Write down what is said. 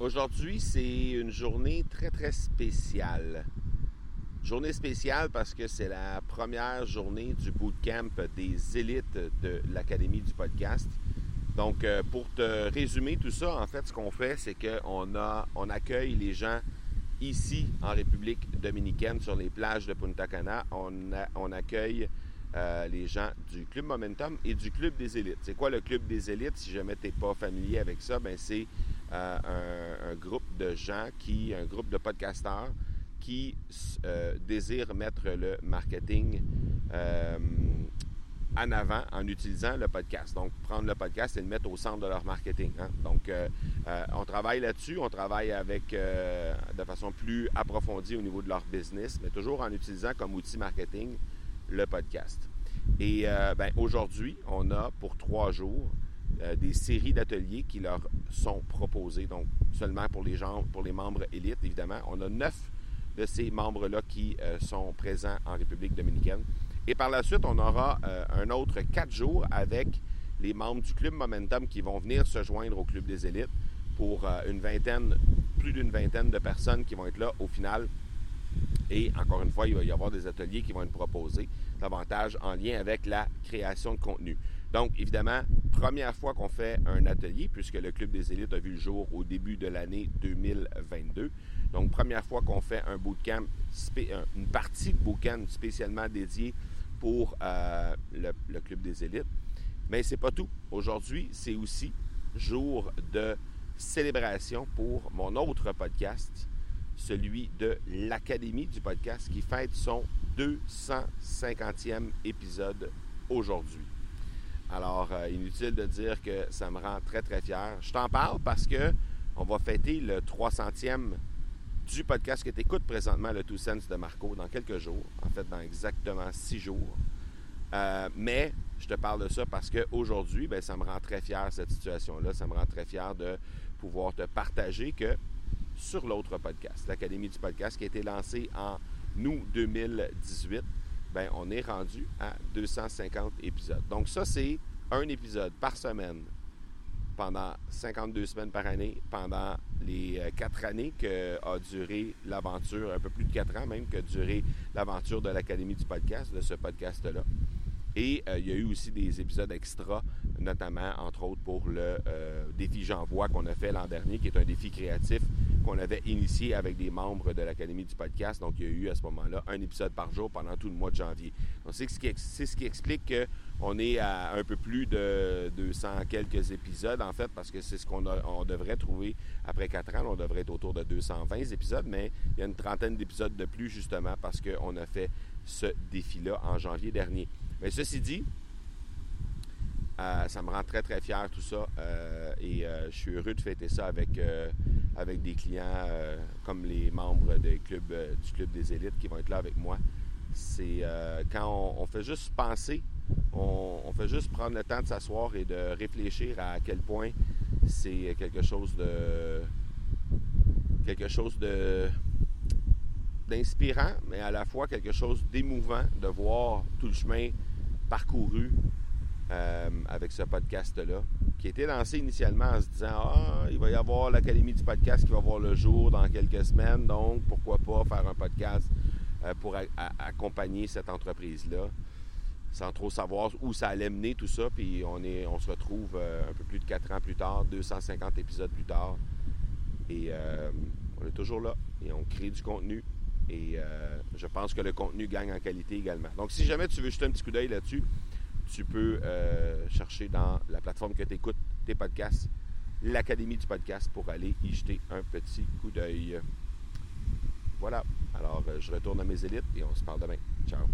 Aujourd'hui, c'est une journée très, très spéciale. Journée spéciale parce que c'est la première journée du bootcamp des élites de l'Académie du podcast. Donc, euh, pour te résumer tout ça, en fait, ce qu'on fait, c'est qu'on on accueille les gens ici en République dominicaine sur les plages de Punta Cana. On, accueille euh, les gens du Club Momentum et du Club des élites. C'est quoi le Club des élites? Si jamais tu n'es pas familier avec ça, ben c'est euh, un, groupe de gens qui, un groupe de podcasteurs qui euh, désirent mettre le marketing euh, en avant en utilisant le podcast. Donc, prendre le podcast et le mettre au centre de leur marketing. Hein. Donc, on travaille là-dessus, on travaille avec de façon plus approfondie au niveau de leur business, mais toujours en utilisant comme outil marketing le podcast. Et ben, aujourd'hui, on a pour trois jours euh, des séries d'ateliers qui leur sont proposées, donc seulement pour les gens, pour les membres élites, évidemment. On a neuf de ces membres-là qui euh, sont présents en République dominicaine. Et par la suite, on aura euh, un autre quatre jours avec les membres du Club Momentum qui vont venir se joindre au Club des élites pour une vingtaine, plus d'une vingtaine de personnes qui vont être là au final. Et encore une fois, il va y avoir des ateliers qui vont être proposés davantage en lien avec la création de contenu. Donc, évidemment, première fois qu'on fait un atelier, puisque le Club des élites a vu le jour au début de l'année 2022. Donc, première fois qu'on fait un bootcamp, une partie de bootcamp spécialement dédiée pour euh, le, Club des élites. Mais c'est pas tout. Aujourd'hui, c'est aussi jour de célébration pour mon autre podcast, celui de l'Académie du podcast, qui fête son 250e épisode aujourd'hui. Alors, euh, inutile de dire que ça me rend très, très fier. Je t'en parle parce que on va fêter le 300e du podcast que tu écoutes présentement, le Two Sense de Marco, dans quelques jours. En fait, dans exactement six jours. Euh, mais je te parle de ça parce qu'aujourd'hui, ben, ça me rend très fier, cette situation-là. Ça me rend très fier de pouvoir te partager que sur l'autre podcast, l'Académie du podcast, qui a été lancée en août 2018, ben, on est rendu à 250 épisodes. Donc ça, c'est un épisode par semaine pendant 52 semaines par année, pendant les euh, quatre années que a duré l'aventure, un peu plus de quatre ans même, que a duré l'aventure de l'Académie du podcast, de ce podcast-là. Et euh, il y a eu aussi des épisodes extra, notamment, entre autres, pour le euh, défi J'envoie qu'on a fait l'an dernier, qui est un défi créatif qu'on avait initié avec des membres de l'Académie du podcast. Donc, il y a eu à ce moment-là un épisode par jour pendant tout le mois de janvier. Donc, c'est ce qui, explique qu'on est à un peu plus de 200 quelques épisodes, en fait, parce que c'est ce qu'on on devrait trouver après quatre ans. On devrait être autour de 220 épisodes, mais il y a une trentaine d'épisodes de plus, justement, parce qu'on a fait ce défi-là en janvier dernier. Mais ceci dit, euh, ça me rend très, très fier tout ça. Euh, et euh, je suis heureux de fêter ça avec, avec des clients comme les membres clubs, du Club des élites qui vont être là avec moi. C'est quand on, fait juste penser, on, fait juste prendre le temps de s'asseoir et de réfléchir à quel point c'est quelque chose de. quelque chose d'inspirant, mais à la fois quelque chose d'émouvant de voir tout le chemin parcouru euh, avec ce podcast-là, qui a été lancé initialement en se disant Ah, il va y avoir l'Académie du podcast qui va voir le jour dans quelques semaines, donc pourquoi pas faire un podcast euh, pour accompagner cette entreprise-là, sans trop savoir où ça allait mener tout ça. Puis on, est, on se retrouve euh, un peu plus de quatre ans plus tard, 250 épisodes plus tard, et on est toujours là et on crée du contenu. Et je pense que le contenu gagne en qualité également. Donc, si jamais tu veux jeter un petit coup d'œil là-dessus, tu peux euh, chercher dans la plateforme que tu écoutes tes podcasts, l'Académie du podcast, pour aller y jeter un petit coup d'œil. Voilà. Alors, euh, je retourne à mes élites et on se parle demain. Ciao.